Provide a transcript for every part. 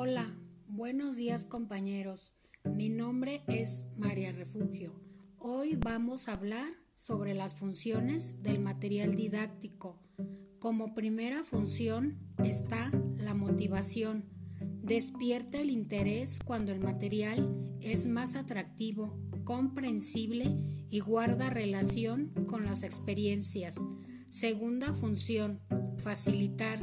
Hola, buenos días compañeros. Mi nombre es María Refugio. Hoy vamos a hablar sobre las funciones del material didáctico. Como primera función está la motivación. Despierta el interés cuando el material es más atractivo, comprensible y guarda relación con las experiencias. Segunda función, facilitar.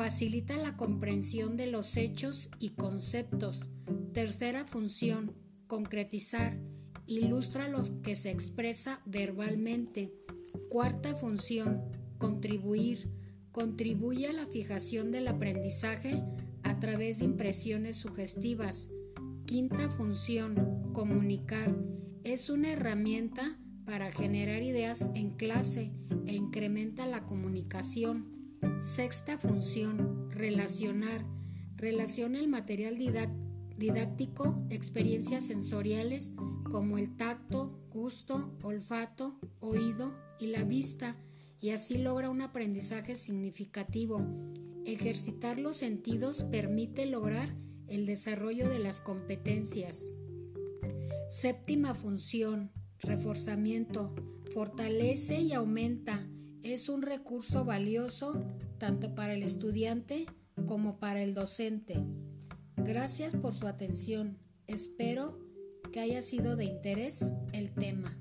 Facilita la comprensión de los hechos y conceptos. Tercera función, concretizar. Ilustra lo que se expresa verbalmente. Cuarta función, contribuir. Contribuye a la fijación del aprendizaje a través de impresiones sugestivas. Quinta función, comunicar. Es una herramienta para generar ideas en clase e incrementa la comunicación. Sexta función, relacionar. Relaciona el material didáctico, experiencias sensoriales como el tacto, gusto, olfato, oído y la vista, y así logra un aprendizaje significativo. Ejercitar los sentidos permite lograr el desarrollo de las competencias. Séptima función, reforzamiento, fortalece y aumenta. Es un recurso valioso tanto para el estudiante como para el docente. Gracias por su atención. Espero que haya sido de interés el tema.